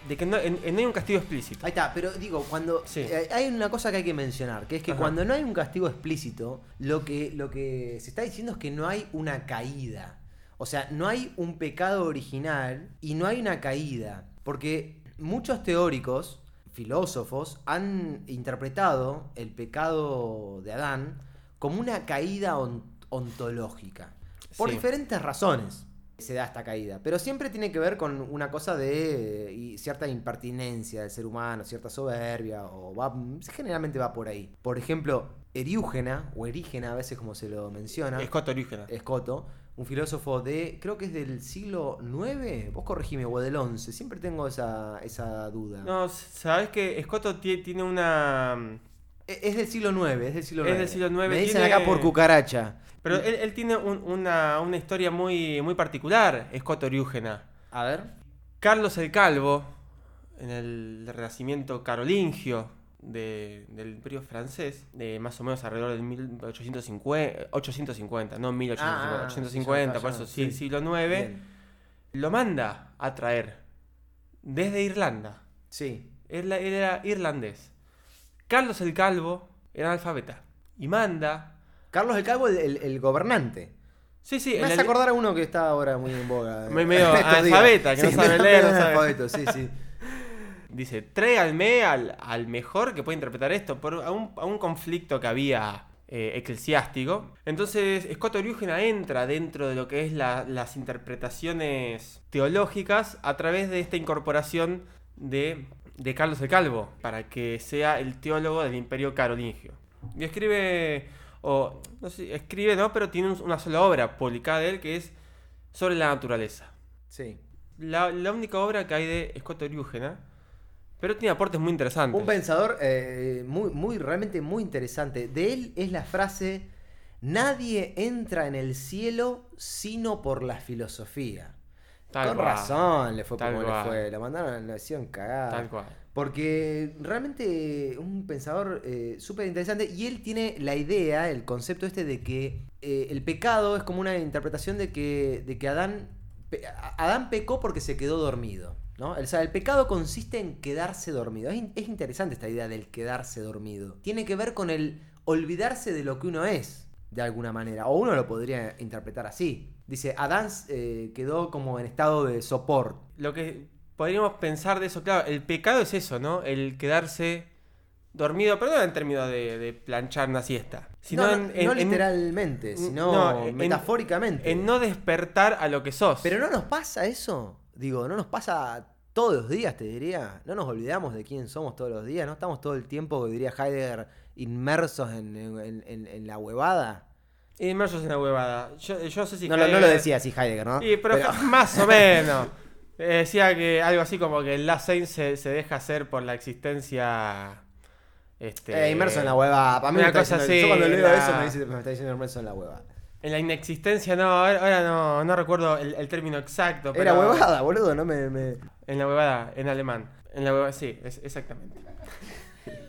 De que no, en- en- no hay un castigo explícito. Ahí está, pero digo, cuando Sí. eh, hay una cosa que hay que mencionar, que es que Ajá. cuando no hay un castigo explícito, lo que, lo que se está diciendo es que no hay una caída. O sea, no hay un pecado original y no hay una caída. Porque muchos teóricos, filósofos, han interpretado el pecado de Adán como una caída on- ontológica. Por Sí. diferentes razones se da esta caída. Pero siempre tiene que ver con una cosa de y cierta impertinencia del ser humano, cierta soberbia, o va, generalmente va por ahí. Por ejemplo, Eriúgena, o Erígena a veces como se lo menciona, Escoto Orígena. Escoto, un filósofo de, creo que es del siglo IX, vos corregime, o del XI, siempre tengo esa, esa duda. No, sabes que Escoto tie- tiene una. E- Es del siglo IX, es del siglo Es IX. del siglo IX, Me dicen tiene- acá por cucaracha. Pero él, él tiene un- una, una historia muy, muy particular, Escoto Oriúgena. A ver. Carlos el Calvo, en el renacimiento carolingio de- del imperio francés, de más o menos alrededor del 1850, 850, no 1850, Ah, ah, 850, ya, por eso sí. sí, siglo IX, Bien. lo manda a traer desde Irlanda. Sí. Él, él era irlandés. Carlos el Calvo era analfabeta. Y manda... Carlos el Calvo, el, el- el gobernante. Sí, sí, Me hace acordar a uno que está ahora muy en boga. (laughs) Muy medio (laughs) analfabeta, que no sabe leer, no sabe- analfabeto, sí, sí. (laughs) Dice, tráiganme al, al mejor que puede interpretar esto, por a un, a un conflicto que había eh, eclesiástico. Entonces, Scott Oriúgena entra dentro de lo que es la- las interpretaciones teológicas a través de esta incorporación de, de Carlos el Calvo, para que sea el teólogo del imperio carolingio. Y escribe, o no sé, escribe, ¿no? Pero tiene un- una sola obra publicada de él que es sobre la naturaleza. Sí. La, la única obra que hay de Scott Oriúgena, pero tiene aportes muy interesantes. Un pensador eh, muy, muy, realmente muy interesante. De él es la frase: Nadie entra en el cielo sino por la filosofía. Tal Con cual, razón le fue tal como le fue. Lo mandaron la nación cagada. Tal cual. Porque realmente un pensador eh, súper interesante y él tiene la idea, el concepto este de que eh, el pecado es como una interpretación de que, de que Adán, pe- Adán pecó porque se quedó dormido. ¿no? O sea, el pecado consiste en quedarse dormido. Es, es interesante esta idea del quedarse dormido. Tiene que ver con el olvidarse de lo que uno es, de alguna manera. O uno lo podría interpretar así. Dice, Adán eh, quedó como en estado de sopor. Lo que podríamos pensar de eso, claro, el pecado es eso, ¿no? El quedarse dormido, pero no en términos de, de planchar una siesta, sino no, en, en- no en- literalmente, sino no, en- metafóricamente. en no despertar a lo que sos. Pero no nos pasa eso. Digo, no nos pasa todos los días, te diría. No nos olvidamos de quién somos todos los días. No estamos todo el tiempo, diría Heidegger, inmersos en, en- en- en la huevada. Inmersos en la huevada. Yo, yo no sé si. No, lo- no decía así Heidegger, ¿no? Sí, pero, más o menos. (laughs) Eh, Decía que algo así como que el Last Saint se, se deja hacer por la existencia. Este, Eh, inmerso en la huevada. Para mí una cosa diciendo- así, yo cuando leo la- eso me, dice, me está diciendo inmerso en la huevada. En la inexistencia, no, ahora, no, no recuerdo el, el término exacto. Era huevada, boludo, no me... me- En la huevada, en alemán. En la huevada, sí, es- exactamente.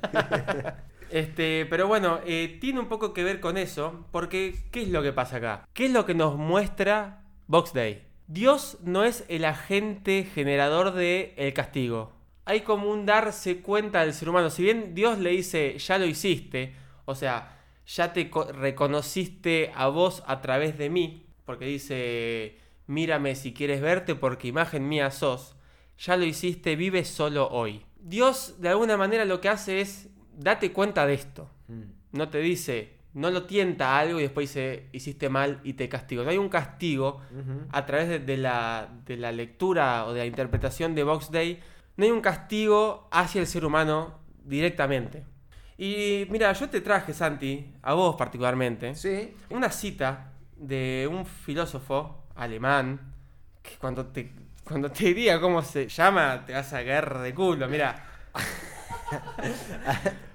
(laughs) este, pero bueno, eh, tiene un poco que ver con eso, porque ¿qué es lo que pasa acá? ¿Qué es lo que nos muestra Box Day? Dios no es el agente generador del el castigo. Hay como un darse cuenta del ser humano. Si bien Dios le dice, ya lo hiciste, o sea, ya te co- reconociste a vos a través de mí, porque dice, mírame si quieres verte porque imagen mía sos, ya lo hiciste, vive solo hoy. Dios de alguna manera lo que hace es, date cuenta de esto. Mm. No te dice, no lo tienta a algo y después dice, hiciste mal y te castigo. No hay un castigo a través de, de la, de la lectura o de la interpretación de Box Day, no hay un castigo hacia el ser humano directamente. Y mira, yo te traje, Santi, a vos particularmente, Sí. una cita de un filósofo alemán que cuando te, cuando te diga cómo se llama, te vas a caer de culo. Mira. (laughs)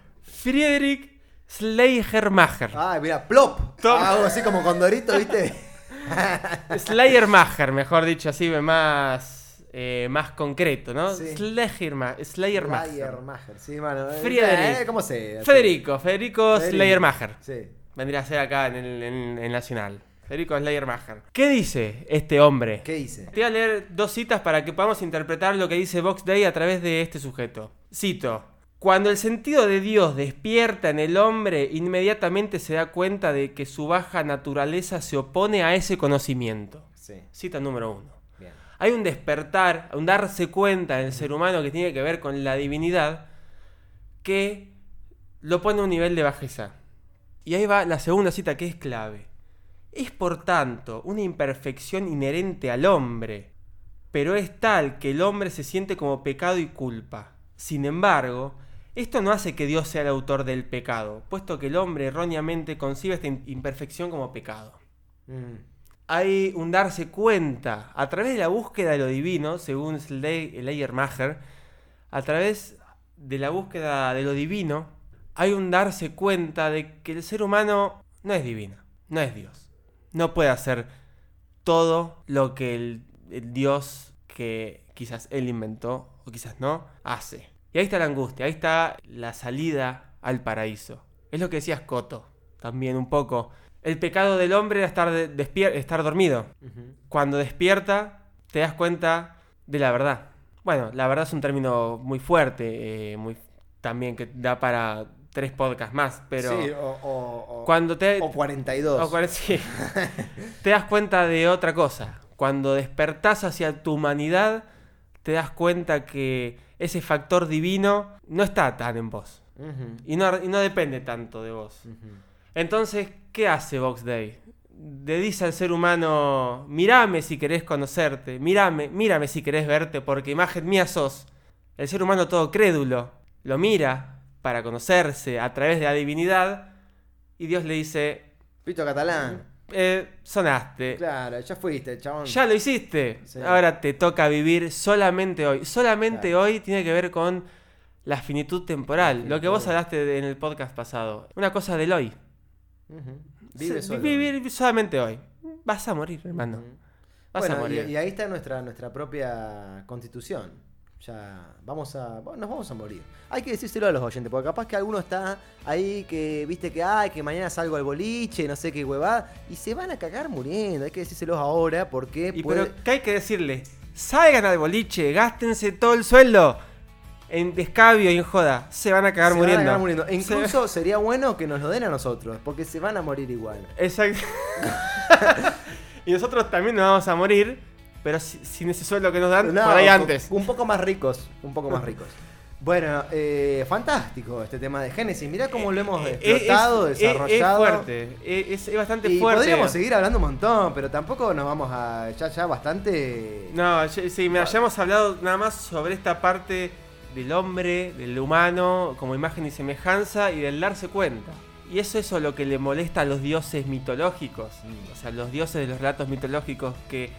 Friedrich Schleiermacher. Ah, mira, plop. Toma. Algo así como condorito, ¿viste? (laughs) (laughs) Schleiermacher, mejor dicho, así más, eh, más concreto, ¿no? Sí. Schleierma- Schleiermacher. Schleiermacher, sí, mano. Eh, Friedrich. eh, ¿Cómo se? Federico, Federico Federico. Schleiermacher. Sí. Vendría a ser acá en el en- en Nacional. Federico Schleiermacher. ¿Qué dice este hombre? ¿Qué hice? Te voy a leer dos citas para que podamos interpretar lo que dice Vox Day a través de este sujeto. Cito. Cuando el sentido de Dios despierta en el hombre, inmediatamente se da cuenta de que su baja naturaleza se opone a ese conocimiento. Sí, Cita número uno. bien. Hay un despertar, un darse cuenta en el ser humano que tiene que ver con la divinidad que lo pone a un nivel de bajeza. Y ahí va la segunda cita que es clave. Es por tanto una imperfección inherente al hombre, pero es tal que el hombre se siente como pecado y culpa. Sin embargo, esto no hace que Dios sea el autor del pecado, puesto que el hombre erróneamente concibe esta imperfección como pecado Mm. hay un darse cuenta a través de la búsqueda de lo divino, según Schleiermacher, a través de la búsqueda de lo divino, hay un darse cuenta de que el ser humano no es divino, no es Dios. No puede hacer todo lo que el, el Dios que quizás él inventó o quizás no, hace. Y ahí está la angustia, ahí está la salida al paraíso. Es lo que decía Scotto, también un poco. El pecado del hombre era estar, de- estar dormido. Cuando despierta, te das cuenta de la verdad. Bueno, la verdad es un término muy fuerte, eh, muy, también que da para tres podcasts más, pero Sí, o, o, cuando te... o 42. o cuare- sí. (laughs) te das cuenta de otra cosa. Cuando despertás hacia tu humanidad, te das cuenta que ese factor divino no está tan en vos. Y no, y no depende tanto de vos. Entonces, ¿qué hace Vox Day? Le dice al ser humano, mírame si querés conocerte, mírame, mírame si querés verte, porque imagen mía sos. El ser humano todo crédulo lo mira para conocerse a través de la divinidad y Dios le dice, Pito catalán. Eh, sonaste, Claro, ya fuiste, chabón. ya lo hiciste, Sí. ahora te toca vivir solamente hoy. Solamente Claro. hoy tiene que ver con la finitud temporal, La lo que vos hablaste de- en el podcast pasado. Una cosa del hoy. Ujú. Vive Sí, solo. Vivir solamente hoy. Vas a morir, hermano. Vas a Bueno, y, morir. y ahí está nuestra, nuestra propia constitución. Ya vamos a. nos vamos a morir. Hay que decírselo a los oyentes, porque capaz que alguno está ahí que viste que ay, que mañana salgo al boliche, no sé qué huevada, y se van a cagar muriendo. Hay que decírselos ahora porque Y puede- pero, ¿qué hay que decirle? Salgan al boliche, gástense todo el sueldo. En descabio y en joda. Se van a cagar se van a muriendo. cagar muriendo. E Se- incluso (laughs) sería bueno que nos lo den a nosotros, porque se van a morir igual. Exacto. (laughs) y nosotros también nos vamos a morir. Pero si- sin ese sueldo que nos dan, No, por ahí un- antes. Un poco más ricos, un poco más (laughs) ricos. Bueno, eh, fantástico este tema de Génesis. Mirá cómo lo hemos Eh, explotado, es, desarrollado. Es, fuerte. Es, es- bastante Y fuerte. podríamos seguir hablando un montón, pero tampoco nos vamos a. Ya, ya bastante. No, ya- sí, mira, ya hemos hablado nada más sobre esta parte del hombre, del humano, como imagen y semejanza, y del darse cuenta. Y eso es lo que le molesta a los dioses mitológicos, o sea, los dioses de los relatos mitológicos, que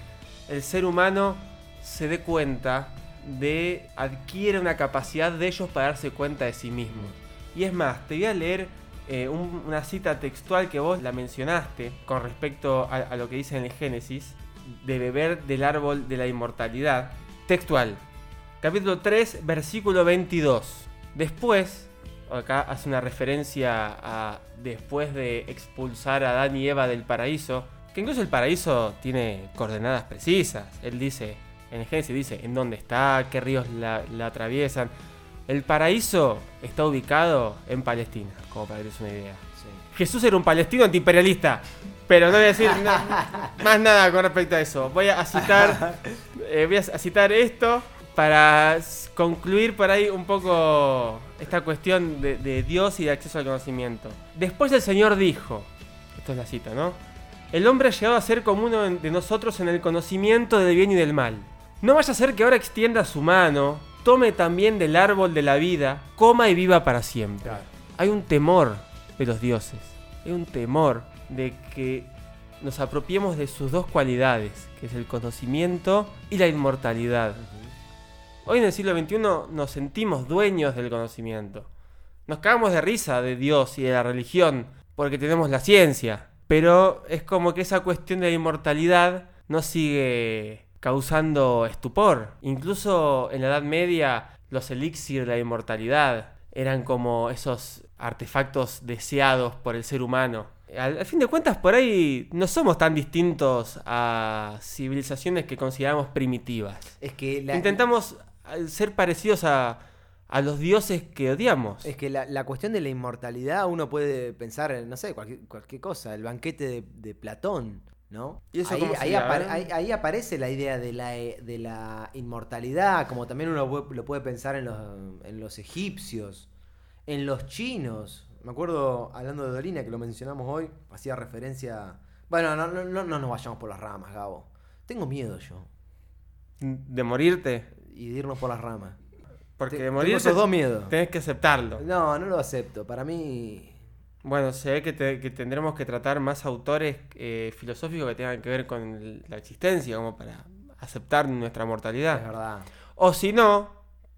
el ser humano se dé cuenta de, adquiere una capacidad de ellos para darse cuenta de sí mismo. Y es más, te voy a leer eh, un- una cita textual que vos la mencionaste con respecto a, a lo que dice en el Génesis, de beber del árbol de la inmortalidad. Textual. Capítulo 3, versículo 22. Después, acá hace una referencia a después de expulsar a Adán y Eva del paraíso, que incluso el paraíso tiene coordenadas precisas. Él dice, en el Génesis dice en dónde está, qué ríos la, la atraviesan. El paraíso está ubicado en Palestina, como para que una idea. Sí. Jesús era un palestino antiimperialista. Pero no voy a decir (laughs) na- más nada con respecto a eso. Voy a citar, eh, voy a citar esto para concluir por ahí un poco esta cuestión de, de Dios y de acceso al conocimiento. Después el Señor dijo, esto es la cita, ¿no? El hombre ha llegado a ser como uno de nosotros en el conocimiento del bien y del mal. No vaya a ser que ahora extienda su mano, tome también del árbol de la vida, coma y viva para siempre. Claro. Hay un temor de los dioses. Hay un temor de que nos apropiemos de sus dos cualidades, que es el conocimiento y la inmortalidad. Hoy en el siglo XXI nos sentimos dueños del conocimiento. Nos cagamos de risa de Dios y de la religión porque tenemos la ciencia. Pero es como que esa cuestión de la inmortalidad nos sigue causando estupor. Incluso en la Edad Media los elixir de la inmortalidad eran como esos artefactos deseados por el ser humano. Al, al fin de cuentas, por ahí no somos tan distintos a civilizaciones que consideramos primitivas. Es que la, Intentamos eh, ser parecidos a, a los dioses que odiamos. Es que la, la cuestión de la inmortalidad uno puede pensar en, no sé, cualquier, cualquier cosa, el banquete de, de Platón, ¿no? ¿Y eso ahí, ahí, aparece la idea de la, eh, de la inmortalidad, como también uno lo puede pensar en los, en los egipcios, en los chinos. Me acuerdo, hablando de Dorina, que lo mencionamos hoy, hacía referencia... Bueno, no, no, no, no nos vayamos por las ramas, Gabo. Tengo miedo yo, De morirte. y de irnos por las ramas. Porque Te- de tengo dos miedos. tenés que aceptarlo. No, no lo acepto. Para mí... Bueno, se ve que, te- que tendremos que tratar más autores eh, filosóficos que tengan que ver con la existencia, como para aceptar nuestra Es mortalidad. verdad. O si no,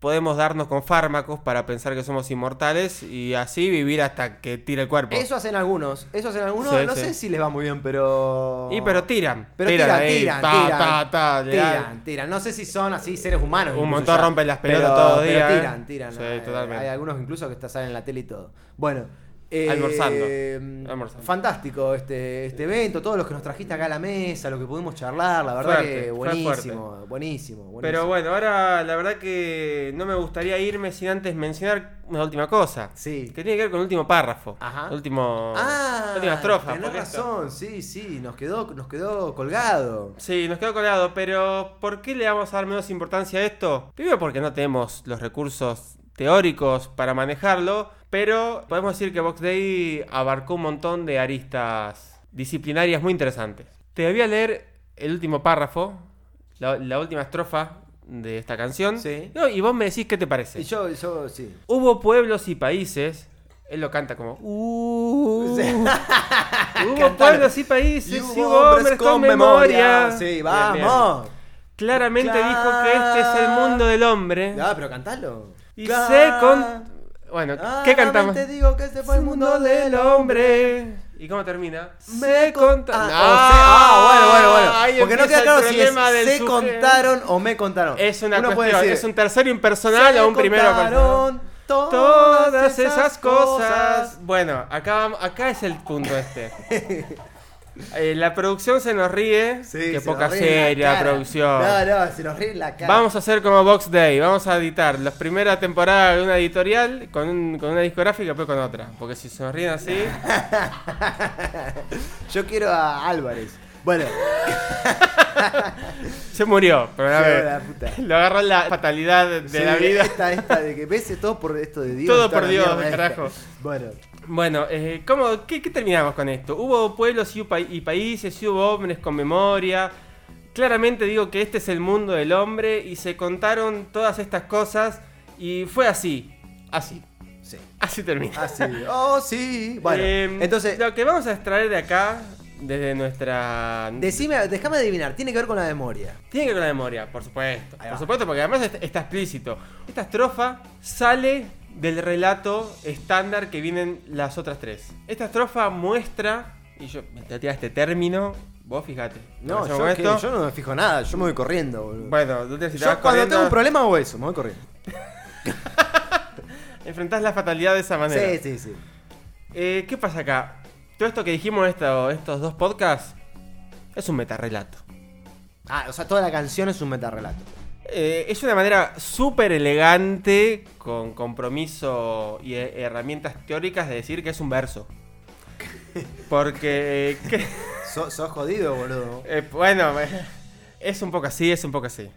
podemos darnos con fármacos para pensar que somos inmortales y así vivir hasta que tire el cuerpo. Eso hacen algunos, eso hacen algunos, Sí, no sí. sé si les va muy bien, pero... Y pero tiran. Pero tiran, tiran, ta, tiran, ta, ta, tiran, tiran. No sé si son así seres humanos. Un montón rompen las pelotas Pero- todos los pero días, ¿eh? tiran, tiran. Sí, Hay- totalmente. Hay algunos incluso que está- salen en la tele y todo. Bueno. Eh, Almorzando. Almorzando. Fantástico este, este evento, todos los que nos trajiste acá a la mesa, lo que pudimos charlar, la verdad Fuerte, que buenísimo, buenísimo, buenísimo. Pero bueno, ahora la verdad que no me gustaría irme sin antes mencionar una última cosa. Sí. Que tiene que ver con el último párrafo. Ajá. El último. Ah, la última estrofa. tenés porque esto- razón, sí, sí, nos quedó, nos quedó colgado. Sí, nos quedó colgado, pero ¿por qué le vamos a dar menos importancia a esto? Primero porque no tenemos los recursos teóricos para manejarlo, pero podemos decir que Box Day abarcó un montón de aristas disciplinarias muy interesantes. Te voy a leer el último párrafo, la, la última estrofa de esta canción, Sí. No, y vos me decís qué te parece. Y yo, yo, sí. Hubo pueblos y países, él lo canta como... "Uh". Sí. (laughs) Hubo pueblos y países, y hubo hombres con memoria. Sí, Bien, vamos. bien. Claramente dijo que este es el mundo del hombre. Ah, pero cantalo. Y se con... Bueno, ¿qué cantamos? Te digo que este fue el mundo del hombre. ¿Y cómo termina? Me conta- contaron. Ah, Ah, bueno, bueno, bueno. ahí Porque no queda claro si es se sujeto. contaron o me contaron. Es una Uno puede cuestión, decir, es un tercero impersonal se o un primero personal. contaron Todas esas cosas. Bueno, acá, acá es el punto este. (laughs) Eh, la producción se nos ríe. Sí, Qué se poca nos ríe seria la producción. No, no, se nos ríe en la cara. Vamos a hacer como Box Day. Vamos a editar la primera temporada de una editorial con, un- con una discográfica y después con otra. Porque si se nos ríen así. (laughs) Yo quiero a Álvarez. Bueno, (laughs) Se murió. Pero la puta. lo agarró la fatalidad de sí, la vida. Esta, esta de que ves todo por esto de Dios. Todo por Dios, carajo. Bueno, Bueno, eh, ¿cómo, qué, qué terminamos con esto? Hubo pueblos y, pa- y países, y hubo hombres con memoria. Claramente digo que este es el mundo del hombre y se contaron todas estas cosas y fue así. Así. sí. Así termina. Así. Oh, sí. Bueno, Eh, entonces, Lo que vamos a extraer de acá, desde nuestra... decime, déjame adivinar, tiene que ver con la memoria. Tiene que ver con la memoria, por supuesto. Por supuesto, porque además est- está explícito. Esta estrofa sale del relato estándar que vienen las otras tres. Esta estrofa muestra, y yo me te este término, vos fíjate. No, yo, que- esto. yo no me fijo nada, yo me voy corriendo, boludo. Bueno, tú te si te yo cuando corriendo, tengo un problema hago eso, me voy corriendo. (laughs) enfrentás la fatalidad de esa manera. Sí, sí, sí. Eh, ¿Qué pasa acá? Todo esto que dijimos en esto- estos dos podcasts Es un metarrelato. Ah, o sea, toda la canción es un metarrelato. Eh, es una manera súper elegante, con compromiso y eh, herramientas teóricas, de decir que es un verso. (laughs) Porque. (laughs) So- sos jodido, boludo. Eh, bueno, eh, (laughs) es un poco así, es un poco así.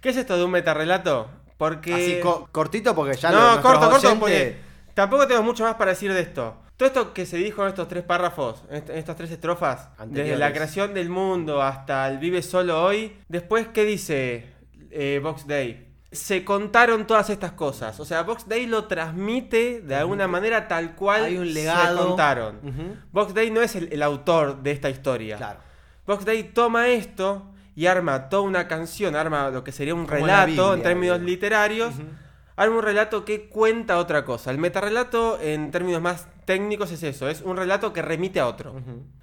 ¿Qué es esto de un metarrelato? Porque. Así co- cortito porque ya no, nuestros corto, corto, oyentes- porque tampoco tengo mucho más para decir de esto. Todo esto que se dijo en estos tres párrafos, en est- en estas tres estrofas, Anteriores. desde la creación del mundo hasta el vive solo hoy, después, ¿qué dice eh, Box Day? Se contaron todas estas cosas. O sea, Box Day lo transmite de alguna manera tal cual Hay un legado. se contaron. Box Day no es el, el autor de esta historia. Claro. Box Day toma esto y arma toda una canción, arma lo que sería un Como relato en términos literarios, arma un relato que cuenta otra cosa. El metarrelato, en términos más técnicos, es eso, es un relato que remite a otro.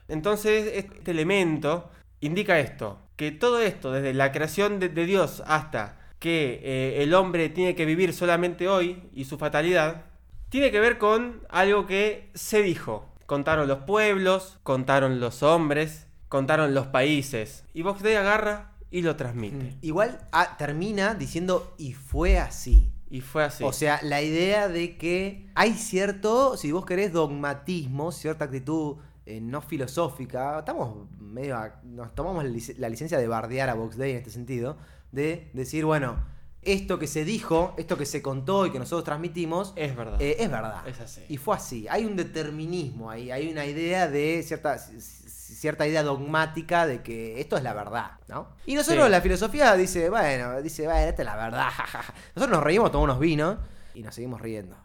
Entonces, este elemento indica esto, que todo esto, desde la creación de, de Dios hasta que eh, el hombre tiene que vivir solamente hoy y su fatalidad, tiene que ver con algo que se dijo. Contaron los pueblos, contaron los hombres, contaron los países. Y Vox Day agarra y lo transmite. Igual ah, termina diciendo y fue así. Y fue así. O sea, la idea de que hay cierto, si vos querés, dogmatismo, cierta actitud eh, no filosófica. Estamos medio. a- nos tomamos la, lic- la licencia de bardear a Vox Day en este sentido. De decir, bueno, esto que se dijo, esto que se contó y que nosotros transmitimos, es verdad. eh, es verdad. Es así. Y fue así. Hay un determinismo ahí, hay una idea de cierta, cierta idea dogmática de que esto es la verdad, ¿no? Y nosotros Sí. la filosofía dice, bueno, dice, bueno, esta es la verdad. (laughs) Nosotros nos reímos, tomamos unos vinos y nos seguimos riendo.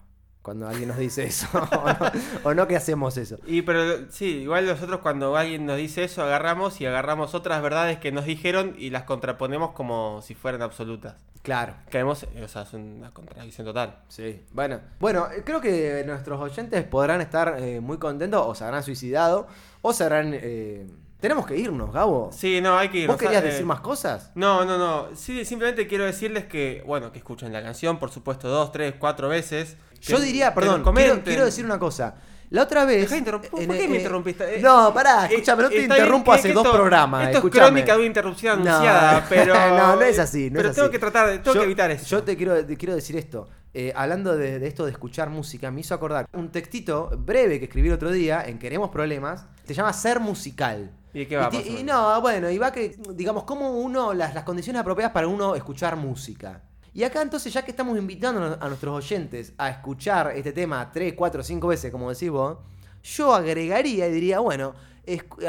Cuando alguien nos dice eso. (laughs) o, no, o no que hacemos eso. Y pero sí, igual nosotros cuando alguien nos dice eso, agarramos y agarramos otras verdades que nos dijeron y las contraponemos como si fueran absolutas. Claro. Caemos, o sea, es una contradicción total. Sí. Bueno, bueno, eh, creo que nuestros oyentes podrán estar eh, muy contentos o se habrán suicidado o se habrán... eh, Tenemos que irnos, Gabo. Sí, no, hay que ir. ¿Vos querías decir más cosas? No, no, no. Sí, simplemente quiero decirles que, bueno, que escuchen la canción, por supuesto, dos, tres, cuatro veces. Yo Que- diría, perdón, quiero, quiero decir una cosa. La otra vez. Dejá de interrumpir. ¿Por qué me eh, interrumpiste? Eh, No, pará, Eh, escúchame, no te bien interrumpo hace dos programas. Esto es escúchame. crónica de una interrupción No, anunciada, (laughs) pero. no, no es así, no pero es tengo así. que tratar, de- tengo Yo- que evitar eso. Yo te quiero, te quiero decir esto. Eh, hablando de, de esto de escuchar música, me hizo acordar un textito breve que escribí el otro día en Queremos Problemas. Se llama Ser Musical. ¿Y qué va, y no, bueno, y va que, digamos, como uno, las, las condiciones apropiadas para uno escuchar música. Y acá entonces, ya que estamos invitando a nuestros oyentes a escuchar este tema 3, 4, 5 veces, como decís vos, yo agregaría y diría, bueno,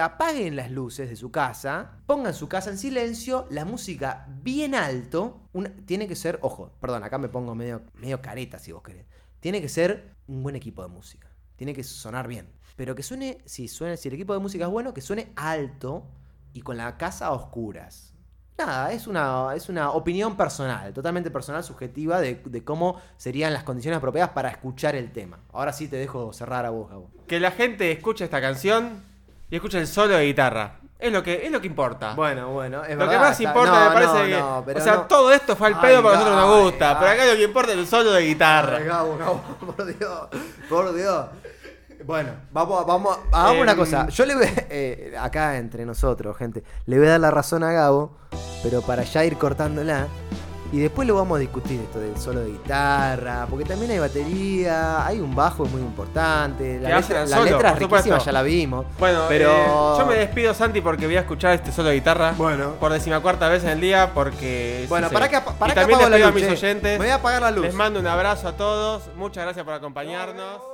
apaguen las luces de su casa, pongan su casa en silencio, la música bien alto, una- tiene que ser, ojo, perdón, acá me pongo medio, medio careta si vos querés, tiene que ser un buen equipo de música, tiene que sonar bien, pero que suene, si, suene, si el equipo de música es bueno, que suene alto y con la casa a oscuras. Nada, es una, es una opinión personal, totalmente personal, subjetiva, de, de cómo serían las condiciones apropiadas para escuchar el tema. Ahora sí te dejo cerrar a vos, Gabo. Que la gente escuche esta canción y escuche el solo de guitarra. Es lo que, es lo que importa. Bueno, bueno, es lo verdad. que más está- importa no, me parece no, que. no, pero o sea, todo esto fue al Ay, pedo porque a nosotros nos ay, gusta. ay. Pero acá lo que importa es el solo de guitarra. Ay, Gabo, Gabo, (laughs) por Dios, por Dios. Bueno, vamos, vamos, hagamos una Em, cosa. Yo le voy, (laughs) eh, acá entre nosotros, gente, le voy a dar la razón a Gabo, pero para ya ir cortándola. Y después lo vamos a discutir esto del solo de guitarra, porque también hay batería, hay un bajo muy importante, la hacen letra, la solo, letra es por supuesto. riquísima, ya la vimos. Bueno, pero eh, yo me despido, Santi, porque voy a escuchar este solo de guitarra. Bueno. Por decimacuarta vez en el día, porque. Bueno, sí, para sí. que, para y que también apago la despido luz. a mis che. oyentes. Me voy a apagar la luz. Les mando un abrazo a todos. Muchas gracias por acompañarnos.